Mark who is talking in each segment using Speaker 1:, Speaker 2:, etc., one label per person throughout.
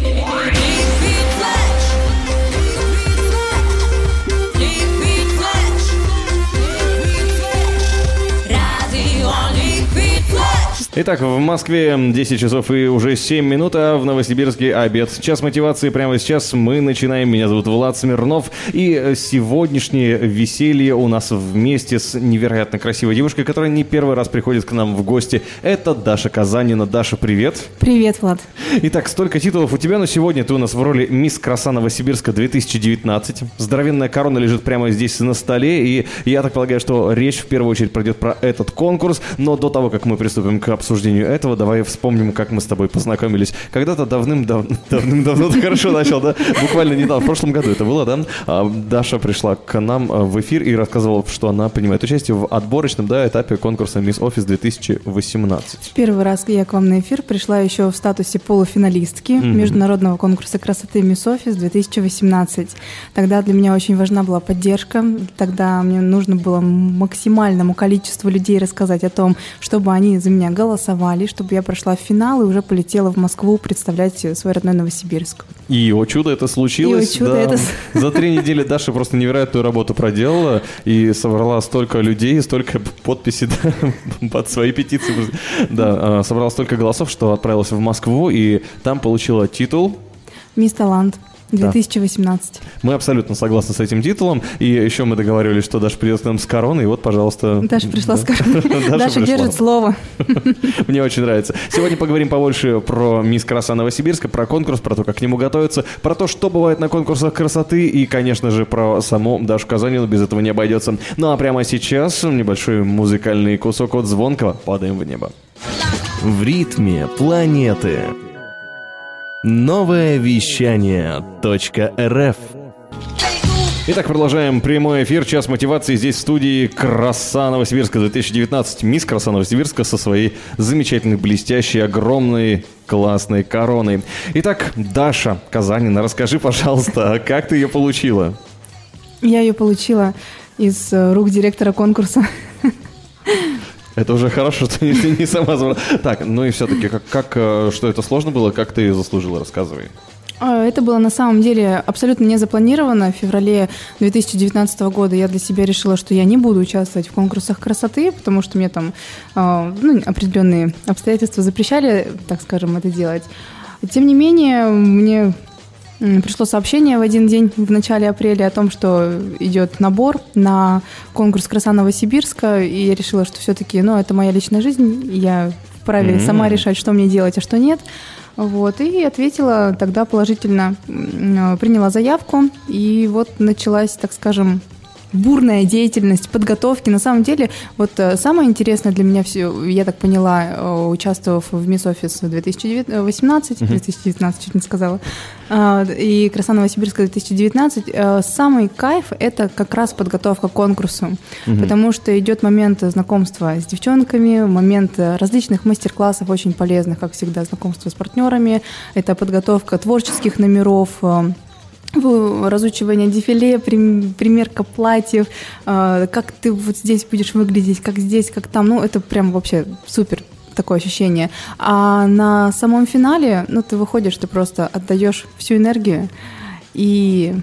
Speaker 1: Yeah. Итак, в Москве 10 часов и уже 7 минут, а в Новосибирске обед. Час мотивации прямо сейчас мы начинаем. Меня зовут Влад Смирнов. И сегодняшнее веселье у нас вместе с невероятно красивой девушкой, которая не первый раз приходит к нам в гости. Это Даша Казанина. Даша, привет.
Speaker 2: Привет, Влад.
Speaker 1: Итак, столько титулов у тебя, но сегодня ты у нас в роли Мисс Краса Новосибирска 2019. Здоровенная корона лежит прямо здесь на столе, и я так полагаю, что речь в первую очередь пройдет про этот конкурс. Но до того, как мы приступим к обсуждению обсуждению этого, давай вспомним, как мы с тобой познакомились. Когда-то давным-давно, давным-давно ты хорошо начал, да? Буквально недавно, в прошлом году это было, да? А, Даша пришла к нам а, в эфир и рассказывала, что она принимает участие в отборочном, да, этапе конкурса Miss Office 2018.
Speaker 2: Первый раз я к вам на эфир пришла еще в статусе полуфиналистки mm-hmm. международного конкурса красоты Miss Office 2018. Тогда для меня очень важна была поддержка. Тогда мне нужно было максимальному количеству людей рассказать о том, чтобы они за меня голосовали голосовали, чтобы я прошла в финал и уже полетела в Москву представлять свой родной Новосибирск.
Speaker 1: И, о чудо, это случилось.
Speaker 2: И, о чудо, да. это...
Speaker 1: За три недели Даша просто невероятную работу проделала и собрала столько людей, столько подписей да, под свои петиции. Да, а, собрала столько голосов, что отправилась в Москву и там получила титул.
Speaker 2: Мисс Талант. 2018. Да.
Speaker 1: Мы абсолютно согласны с этим титулом. И еще мы договаривались, что Даша придет к нам с короной. И вот, пожалуйста.
Speaker 2: Даша пришла да. с короной. Даша держит слово.
Speaker 1: Мне очень нравится. Сегодня поговорим побольше про мисс Краса Новосибирска, про конкурс, про то, как к нему готовиться, про то, что бывает на конкурсах красоты и, конечно же, про саму Дашу Казанину. Без этого не обойдется. Ну а прямо сейчас небольшой музыкальный кусок от Звонкого. Падаем в небо.
Speaker 3: В ритме планеты. Новое вещание .рф
Speaker 1: Итак, продолжаем прямой эфир. Час мотивации здесь в студии Краса Новосибирска 2019. Мисс Краса Новосибирска со своей замечательной, блестящей, огромной, классной короной. Итак, Даша Казанина, расскажи, пожалуйста, а как ты ее получила?
Speaker 2: Я ее получила из э, рук директора конкурса.
Speaker 1: Это уже хорошо, что ты не сама Так, ну и все-таки, как, как, э, что это сложно было, как ты заслужила, рассказывай.
Speaker 2: А, это было на самом деле абсолютно не запланировано. В феврале 2019 года я для себя решила, что я не буду участвовать в конкурсах красоты, потому что мне там а, ну, определенные обстоятельства запрещали, так скажем, это делать. Тем не менее, мне Пришло сообщение в один день в начале апреля о том, что идет набор на конкурс «Краса Новосибирска», и я решила, что все-таки, ну, это моя личная жизнь, я вправе mm-hmm. сама решать, что мне делать, а что нет. Вот, и ответила тогда положительно, приняла заявку, и вот началась, так скажем, бурная деятельность подготовки. На самом деле, вот э, самое интересное для меня все, я так поняла, э, участвовав в Мисс Офис 2018, 2019, чуть не сказала, а, и Краса Новосибирска 2019, э, самый кайф – это как раз подготовка к конкурсу, угу. потому что идет момент знакомства с девчонками, момент различных мастер-классов очень полезных, как всегда, знакомство с партнерами, это подготовка творческих номеров, разучивание дефиле, примерка платьев, а, как ты вот здесь будешь выглядеть, как здесь, как там, ну, это прям вообще супер такое ощущение. А на самом финале, ну, ты выходишь, ты просто отдаешь всю энергию, и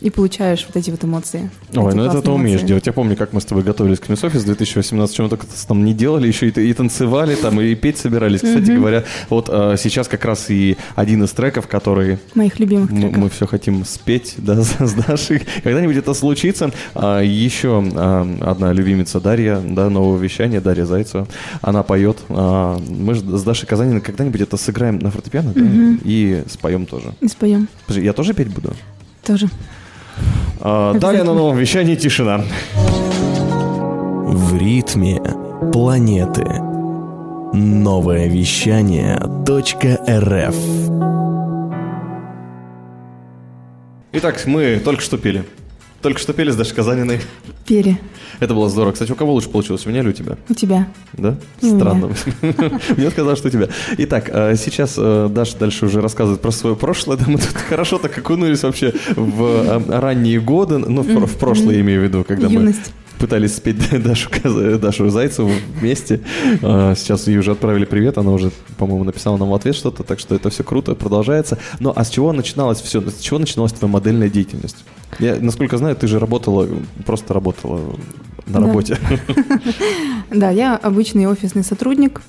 Speaker 2: и получаешь вот эти вот эмоции.
Speaker 1: Ой, ну это ты умеешь делать. Я помню, как мы с тобой готовились к Мисс Офис 2018, чем мы только там не делали, еще и, и танцевали там, и петь собирались. Кстати говоря, вот а, сейчас как раз и один из треков, который...
Speaker 2: Моих любимых.
Speaker 1: Мы, мы все хотим спеть, да, с, Дашей. Когда-нибудь это случится. А, еще а, одна любимица Дарья, да, нового вещания, Дарья Зайцева, она поет. А, мы же с Дашей Казаниной когда-нибудь это сыграем на фортепиано, да, и споем тоже.
Speaker 2: И споем.
Speaker 1: Подожди, я тоже петь буду?
Speaker 2: Тоже.
Speaker 1: А, далее на новом вещании тишина.
Speaker 3: В ритме планеты. Новое вещание .рф
Speaker 1: Итак, мы только что пели. Только что пели с Дашей Казаниной.
Speaker 2: Пели.
Speaker 1: Это было здорово. Кстати, у кого лучше получилось, у меня или у тебя?
Speaker 2: У тебя.
Speaker 1: Да? Странно. Мне сказали, что у тебя. Итак, э, сейчас э, Даша дальше уже рассказывает про свое прошлое. Да, мы тут хорошо так окунулись вообще в э, ранние годы, ну, в прошлое имею в виду, когда мы... пытались спеть Дашу, Дашу Зайцеву вместе. А, сейчас ей уже отправили привет, она уже, по-моему, написала нам в ответ что-то, так что это все круто, продолжается. Но а с чего начиналось все? С чего начиналась твоя модельная деятельность? Я, насколько знаю, ты же работала, просто работала на работе.
Speaker 2: Да, я обычный офисный сотрудник,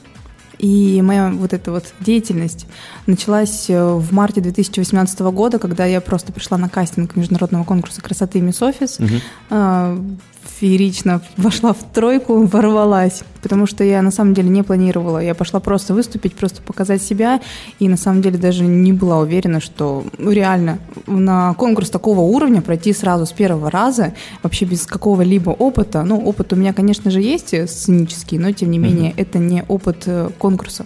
Speaker 2: и моя вот эта вот деятельность началась э, в марте 2018 года, когда я просто пришла на кастинг международного конкурса красоты Мисс Офис. Угу феерично вошла в тройку, ворвалась, потому что я на самом деле не планировала. Я пошла просто выступить, просто показать себя, и на самом деле даже не была уверена, что ну, реально на конкурс такого уровня пройти сразу с первого раза, вообще без какого-либо опыта. Ну, опыт у меня, конечно же, есть сценический, но тем не менее это не опыт э, конкурсов.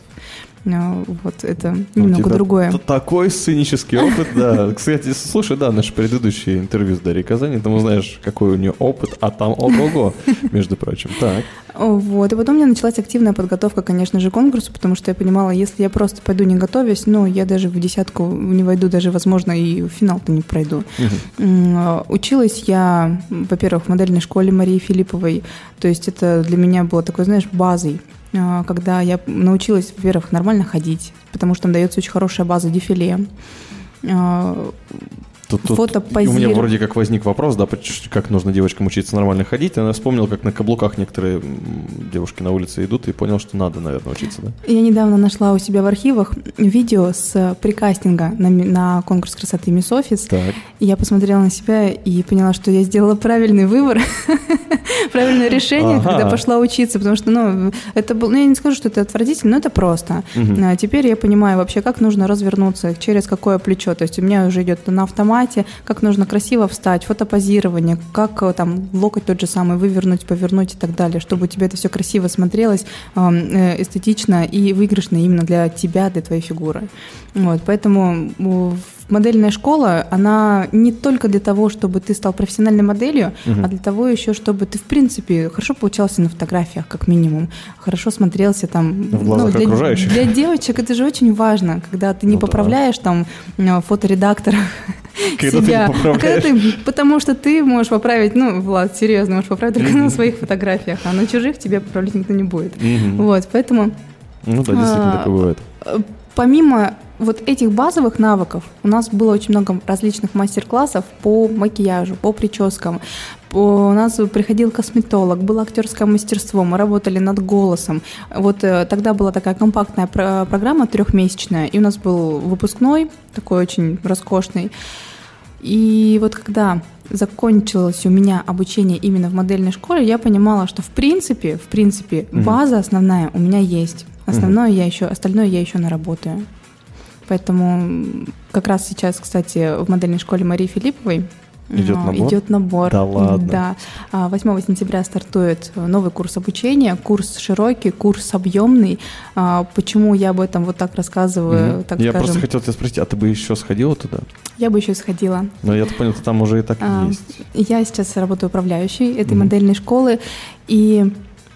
Speaker 2: А, вот это немного другое.
Speaker 1: Такой сценический опыт, да. Кстати, слушай, да, наше предыдущее интервью с Дарьей Казани, ты узнаешь, какой у нее опыт, а там ого-го, между прочим. Так.
Speaker 2: Вот, и потом у меня началась активная подготовка, конечно же, к конкурсу, потому что я понимала, если я просто пойду не готовясь, ну, я даже в десятку не войду, даже, возможно, и в финал-то не пройду. Угу. Училась я, во-первых, в модельной школе Марии Филипповой, то есть это для меня было такой, знаешь, базой а, когда я научилась, во-первых, нормально ходить, потому что там дается очень хорошая база дефиле.
Speaker 1: Тут, тут У меня вроде как возник вопрос, да, как нужно девочкам учиться нормально ходить. Она вспомнила, как на каблуках некоторые девушки на улице идут, и понял, что надо, наверное, учиться, да?
Speaker 2: Я недавно нашла у себя в архивах видео с прикастинга на, на конкурс красоты Мисс Офис. Так. И я посмотрела на себя и поняла, что я сделала правильный выбор, правильное решение, когда пошла учиться, потому что, ну, это был, ну, я не скажу, что это отвратительно, но это просто. А теперь я понимаю вообще, как нужно развернуться, через какое плечо. То есть у меня уже идет на автомат формате, как нужно красиво встать, фотопозирование, как э, там локоть тот же самый вывернуть, повернуть и так далее, чтобы у тебя это все красиво смотрелось, э, эстетично и выигрышно именно для тебя, для твоей фигуры. Вот, поэтому модельная школа, она не только для того, чтобы ты стал профессиональной моделью, угу. а для того еще, чтобы ты, в принципе, хорошо получался на фотографиях, как минимум, хорошо смотрелся там.
Speaker 1: В глазах
Speaker 2: ну, для,
Speaker 1: окружающих.
Speaker 2: Для девочек это же очень важно, когда ты не ну, поправляешь да. там э, фоторедактора когда себя. Ты поправляешь. Когда ты, потому что ты можешь поправить, ну, Влад, серьезно, можешь поправить только на своих фотографиях, а на чужих тебе поправлять никто не будет. Вот, поэтому...
Speaker 1: Ну да, действительно, а, такое бывает.
Speaker 2: Помимо вот этих базовых навыков у нас было очень много различных мастер-классов по макияжу, по прическам. У нас приходил косметолог, было актерское мастерство, мы работали над голосом. Вот э, тогда была такая компактная программа трехмесячная, и у нас был выпускной, такой очень роскошный. И вот когда закончилось у меня обучение именно в модельной школе, я понимала, что в принципе, в принципе, база основная у меня есть. Основное я еще, остальное я еще наработаю. Поэтому как раз сейчас, кстати, в модельной школе Марии Филипповой
Speaker 1: Идет набор?
Speaker 2: Идет набор.
Speaker 1: Да ладно?
Speaker 2: Да. 8 а, сентября стартует новый курс обучения. Курс широкий, курс объемный. А, почему я об этом вот так рассказываю?
Speaker 1: Угу. Так я скажем? просто хотел тебя спросить, а ты бы еще сходила туда?
Speaker 2: Я бы еще сходила.
Speaker 1: Но я так понял, ты там уже и так а, есть.
Speaker 2: Я сейчас работаю управляющей этой угу. модельной школы. И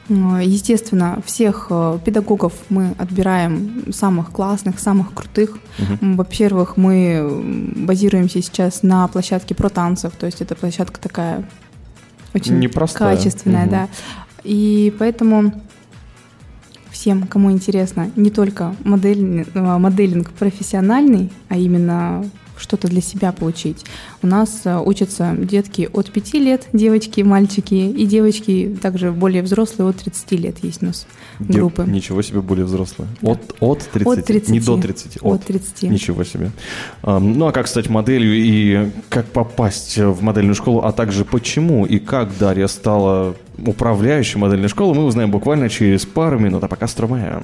Speaker 2: Естественно, всех э, педагогов мы отбираем самых классных, самых крутых. Угу. Во-первых, мы базируемся сейчас на площадке про танцев, то есть это площадка такая очень Непростая. качественная, угу. да. И поэтому всем, кому интересно, не только модель, э, моделинг профессиональный, а именно что-то для себя получить. У нас э, учатся детки от 5 лет, девочки, мальчики, и девочки также более взрослые от 30 лет есть у нас группы.
Speaker 1: Ничего себе, более взрослые. Да. От, от, 30, от 30. Не до 30.
Speaker 2: От, от 30.
Speaker 1: Ничего себе. Ну а как стать моделью и как попасть в модельную школу, а также почему и как Дарья стала управляющей модельной школы, мы узнаем буквально через пару минут, а пока стромаем.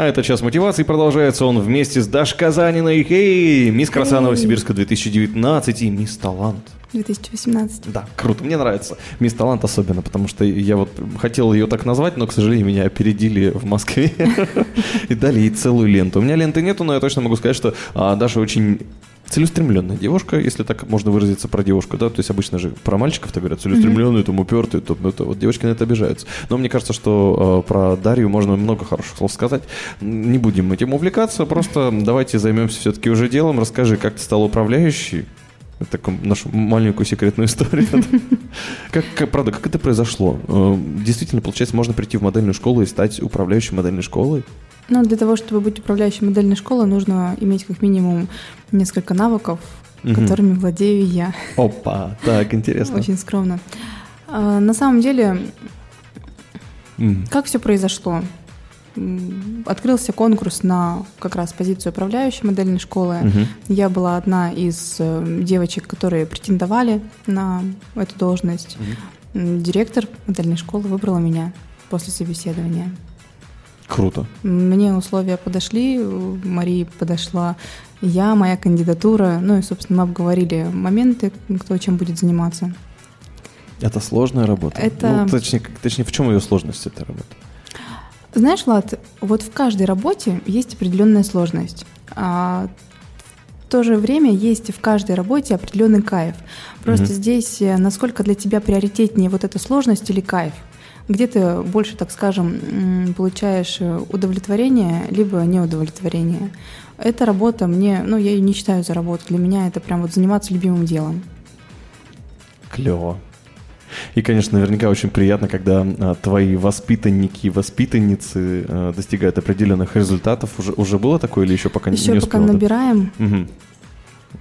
Speaker 1: А это час мотивации продолжается. Он вместе с Дашей Казаниной. Эй, мисс Краса Новосибирска 2019 и мисс Талант.
Speaker 2: 2018.
Speaker 1: Да, круто, мне нравится. Мисс Талант особенно, потому что я вот хотел ее так назвать, но, к сожалению, меня опередили в Москве и дали ей целую ленту. У меня ленты нету, но я точно могу сказать, что а, Даша очень целеустремленная девушка, если так можно выразиться про девушку, да, то есть обычно же про мальчиков-то говорят, целеустремленные, там, упертые, то, это, вот девочки на это обижаются. Но мне кажется, что э, про Дарью можно много хороших слов сказать. Не будем этим увлекаться, просто давайте займемся все-таки уже делом. Расскажи, как ты стала управляющей, такую нашу маленькую секретную историю. Как, как, правда, как это произошло? Э, Действительно, получается, можно прийти в модельную школу и стать управляющим модельной школой?
Speaker 2: Ну, для того, чтобы быть управляющей модельной школы, нужно иметь как минимум несколько навыков,
Speaker 1: Мгм.
Speaker 2: которыми владею я.
Speaker 1: Опа, так, интересно.
Speaker 2: Очень скромно. А, На самом деле, как все произошло? Открылся конкурс на как раз позицию управляющей модельной школы.
Speaker 1: мгм.
Speaker 2: Я была одна из э, девочек, которые претендовали на эту должность. М, Директор модельной школы выбрала меня после собеседования.
Speaker 1: Круто.
Speaker 2: Мне условия подошли, Марии подошла я, моя кандидатура, ну и, собственно, мы обговорили моменты, кто чем будет заниматься.
Speaker 1: Это сложная работа.
Speaker 2: Это-
Speaker 1: Ну, точнее, точнее, в чем ее сложность этой работы?
Speaker 2: Знаешь, Влад, вот в каждой работе есть определенная сложность. А в то же время есть в каждой работе определенный кайф. Просто
Speaker 1: Мгм.
Speaker 2: здесь э, насколько для тебя приоритетнее вот эта сложность или кайф? Где ты больше, так скажем, получаешь э, удовлетворение, либо неудовлетворение. Эта работа мне, ну, я ее не считаю за работу. Для меня это прям вот заниматься любимым делом.
Speaker 1: Клево. И, конечно, наверняка очень приятно, когда а, твои воспитанники и воспитанницы а, достигают определенных результатов. Уже, уже было такое или еще пока не-
Speaker 2: Еще
Speaker 1: не
Speaker 2: пока
Speaker 1: успела, да?
Speaker 2: набираем,
Speaker 1: Мгм.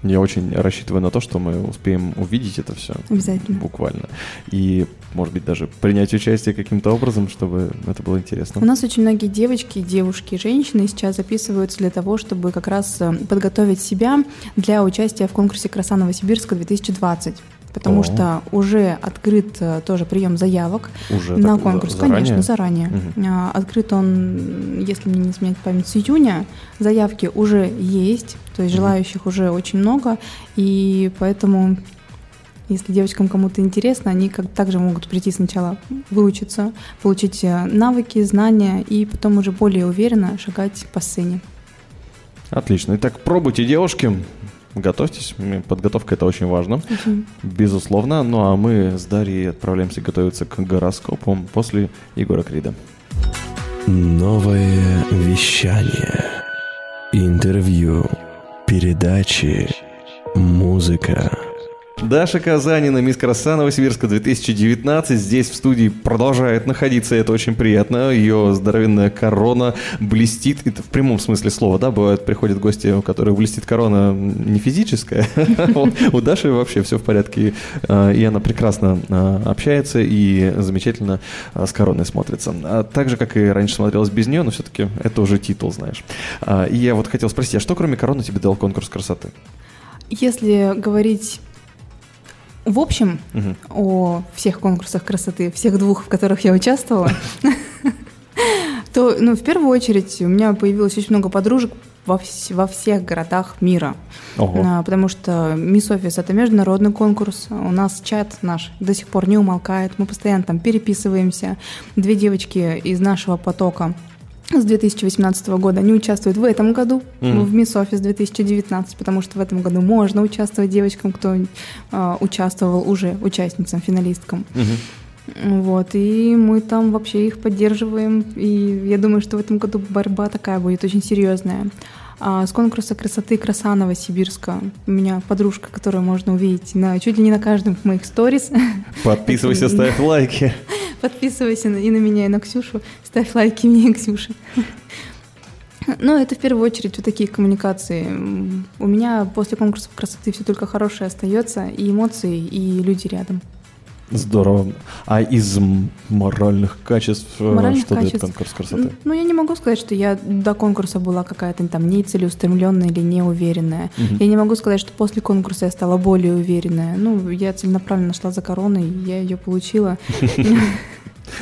Speaker 1: Я очень рассчитываю на то, что мы успеем увидеть это все.
Speaker 2: Обязательно.
Speaker 1: Буквально. И, может быть, даже принять участие каким-то образом, чтобы это было интересно.
Speaker 2: У нас очень многие девочки, девушки, женщины сейчас записываются для того, чтобы как раз э, подготовить себя для участия в конкурсе «Краса Новосибирска 2020». Потому
Speaker 1: О.
Speaker 2: что уже открыт э, тоже прием заявок
Speaker 1: Уже
Speaker 2: на
Speaker 1: так, за-
Speaker 2: конкурс.
Speaker 1: заранее?
Speaker 2: Конечно, заранее. А, Открыт он, если мне не изменять память, с июня. Заявки уже есть, то есть
Speaker 1: Мгм.
Speaker 2: желающих уже очень много. И поэтому, если девочкам кому-то интересно, они как также могут прийти сначала выучиться, получить э, навыки, знания и потом уже более уверенно шагать по сцене.
Speaker 1: Отлично. Итак, пробуйте, девушки. Готовьтесь. Подготовка это очень важно.
Speaker 2: Мгм.
Speaker 1: Безусловно. Ну а мы с Дарьей отправляемся готовиться к гороскопу после Егора Крида.
Speaker 3: Новое вещание. Интервью. Передачи. Музыка.
Speaker 1: Даша Казанина, мисс Краса Новосибирска 2019. Здесь в студии продолжает находиться, это очень приятно. Ее здоровенная корона блестит. Это в прямом смысле слова, да? Бывают, приходят гости, у которых блестит корона не физическая. У Даши вообще все в порядке. А, И она прекрасно а, общается и замечательно а, с короной смотрится. Так же, как и раньше смотрелась без нее, но все-таки это уже титул, знаешь. И я вот хотел спросить, а что кроме короны тебе дал конкурс красоты?
Speaker 2: Если говорить в общем
Speaker 1: Мгм.
Speaker 2: о всех конкурсах красоты, всех двух, в которых я участвовала, то, ну, в первую очередь, у меня появилось очень много подружек во, вс- во всех городах мира.
Speaker 1: Ого.
Speaker 2: А, Потому что Мисс Офис – это международный конкурс. У нас чат наш до сих пор не умолкает. Мы постоянно там переписываемся. Две девочки из нашего потока с 2018 года, они участвуют в этом году
Speaker 1: Мгм.
Speaker 2: в Мисс Офис 2019, потому что в этом году можно участвовать девочкам, кто а, участвовал уже, участницам, финалисткам.
Speaker 1: Мгм.
Speaker 2: Вот, и мы там вообще их поддерживаем, и я думаю, что в этом году борьба такая будет очень серьезная. А с конкурса красоты Краса Новосибирска у меня подружка, которую можно увидеть на, чуть ли не на каждом моих сторис.
Speaker 1: Подписывайся, ставь лайки.
Speaker 2: Подписывайся и на меня, и на Ксюшу. Ставь лайки мне и Ксюше. Ну, это в первую очередь вот такие коммуникации. У меня после конкурсов красоты все только хорошее остается, и эмоции, и люди рядом.
Speaker 1: Здорово. А из моральных качеств э,
Speaker 2: Моральных
Speaker 1: что дает
Speaker 2: качеств.
Speaker 1: конкурс красоты?
Speaker 2: Ну, я не могу сказать, что я до конкурса была какая-то там не целеустремленная или неуверенная.
Speaker 1: Мгм.
Speaker 2: Я не могу сказать, что после конкурса я стала более уверенная. Ну, я целенаправленно шла за короной, я ее получила.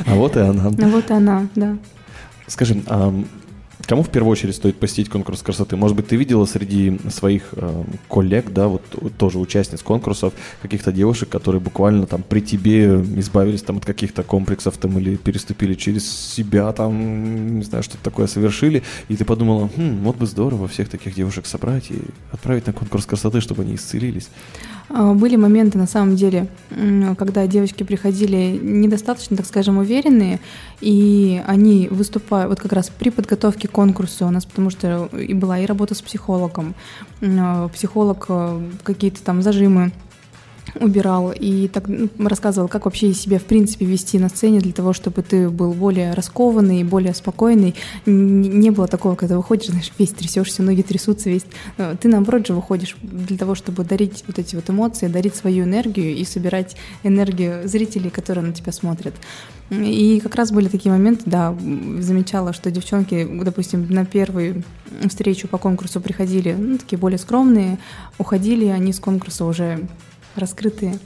Speaker 1: А вот и она.
Speaker 2: Ну, вот и она, да.
Speaker 1: Скажи, а Кому в первую очередь стоит посетить конкурс красоты? Может быть, ты видела среди своих э, коллег, да, вот тоже участниц конкурсов, каких-то девушек, которые буквально там при тебе избавились там от каких-то комплексов там или переступили через себя там, не знаю, что-то такое совершили, и ты подумала, хм, вот бы здорово всех таких девушек собрать и отправить на конкурс красоты, чтобы они исцелились.
Speaker 2: А, были моменты, на самом деле, когда девочки приходили недостаточно, так скажем, уверенные, и они выступают, вот как раз при подготовке к конкурсу у нас, потому что и была и работа с психологом, а, психолог э, какие-то там зажимы убирал и так ну, рассказывал, как вообще себя в принципе вести на сцене для того, чтобы ты был более раскованный, более спокойный. Не было такого, когда выходишь, знаешь, весь трясешься, ноги трясутся, весь. Э, ты наоборот же выходишь для того, чтобы дарить вот эти вот эмоции, дарить свою энергию и собирать энергию зрителей, которые на тебя смотрят. И как раз были такие моменты, да, замечала, что девчонки, допустим, на первую встречу по конкурсу приходили, ну, такие более скромные, уходили они с конкурса уже раскрытые.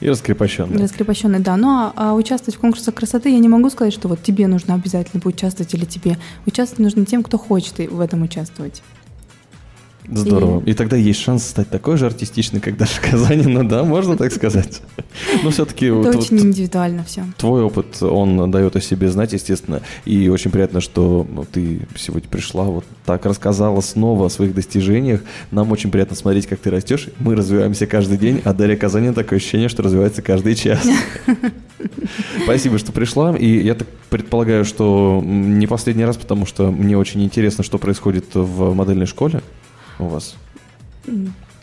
Speaker 1: И раскрепощенные.
Speaker 2: Раскрепощенные, да. Ну а, а участвовать в конкурсах красоты я не могу сказать, что вот тебе нужно обязательно поучаствовать или тебе. Участвовать нужно тем, кто хочет в этом участвовать.
Speaker 1: Здорово. И... и тогда есть шанс стать такой же артистичной, как Даша Казанина, да, можно так сказать? Но все-таки...
Speaker 2: Это вот, очень вот, индивидуально все.
Speaker 1: Твой опыт, он дает о себе знать, естественно. И очень приятно, что ты сегодня пришла, вот так рассказала снова о своих достижениях. Нам очень приятно смотреть, как ты растешь. Мы развиваемся каждый день, а Дарья Казанина такое ощущение, что развивается каждый час. Спасибо, что пришла. И я так предполагаю, что не последний раз, потому что мне очень интересно, что происходит в модельной школе у вас?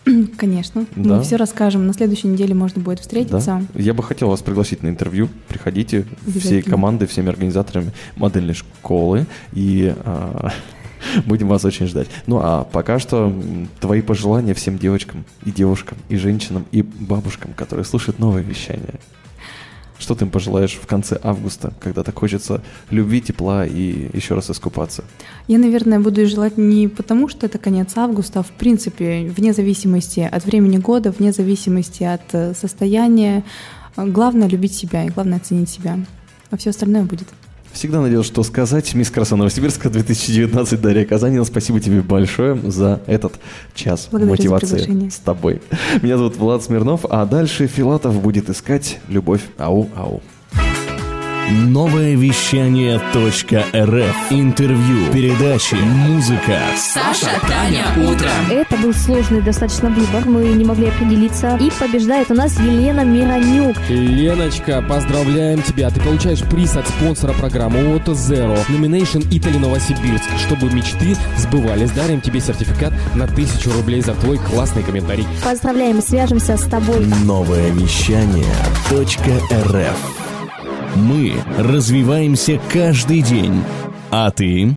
Speaker 2: Конечно. Да? Мы все расскажем. На следующей неделе можно будет встретиться.
Speaker 1: Да? Я бы хотел вас пригласить на интервью. Приходите всей командой, всеми организаторами модельной школы. И а, будем вас очень ждать. Ну а пока что твои пожелания всем девочкам и девушкам, и женщинам, и бабушкам, которые слушают новое вещание. Что ты им пожелаешь в конце августа, когда так хочется любви, тепла и еще раз искупаться?
Speaker 2: Я, наверное, буду желать не потому, что это конец августа, а в принципе, вне зависимости от времени года, вне зависимости от э, состояния. Главное — любить себя и главное — ценить себя. А все остальное будет.
Speaker 1: Всегда надеялся, что сказать. Мисс Краса Новосибирска 2019 Дарья Казанина. Спасибо тебе большое за этот час
Speaker 2: Благодарю
Speaker 1: мотивации с тобой. Меня зовут Влад Смирнов, а дальше Филатов будет искать любовь. Ау-ау.
Speaker 3: Новое вещание .рф. Интервью, передачи, музыка.
Speaker 4: Саша, Таня, утро.
Speaker 5: Это был сложный достаточно выбор, мы не могли определиться. И побеждает у нас Елена Миронюк.
Speaker 6: Леночка, поздравляем тебя. Ты получаешь приз от спонсора программы Auto Zero. Nomination Italy Новосибирск. Чтобы мечты сбывались, дарим тебе сертификат на тысячу рублей за твой классный комментарий.
Speaker 5: Поздравляем, свяжемся с тобой.
Speaker 3: Новое вещание .рф. Мы развиваемся каждый день. А ты?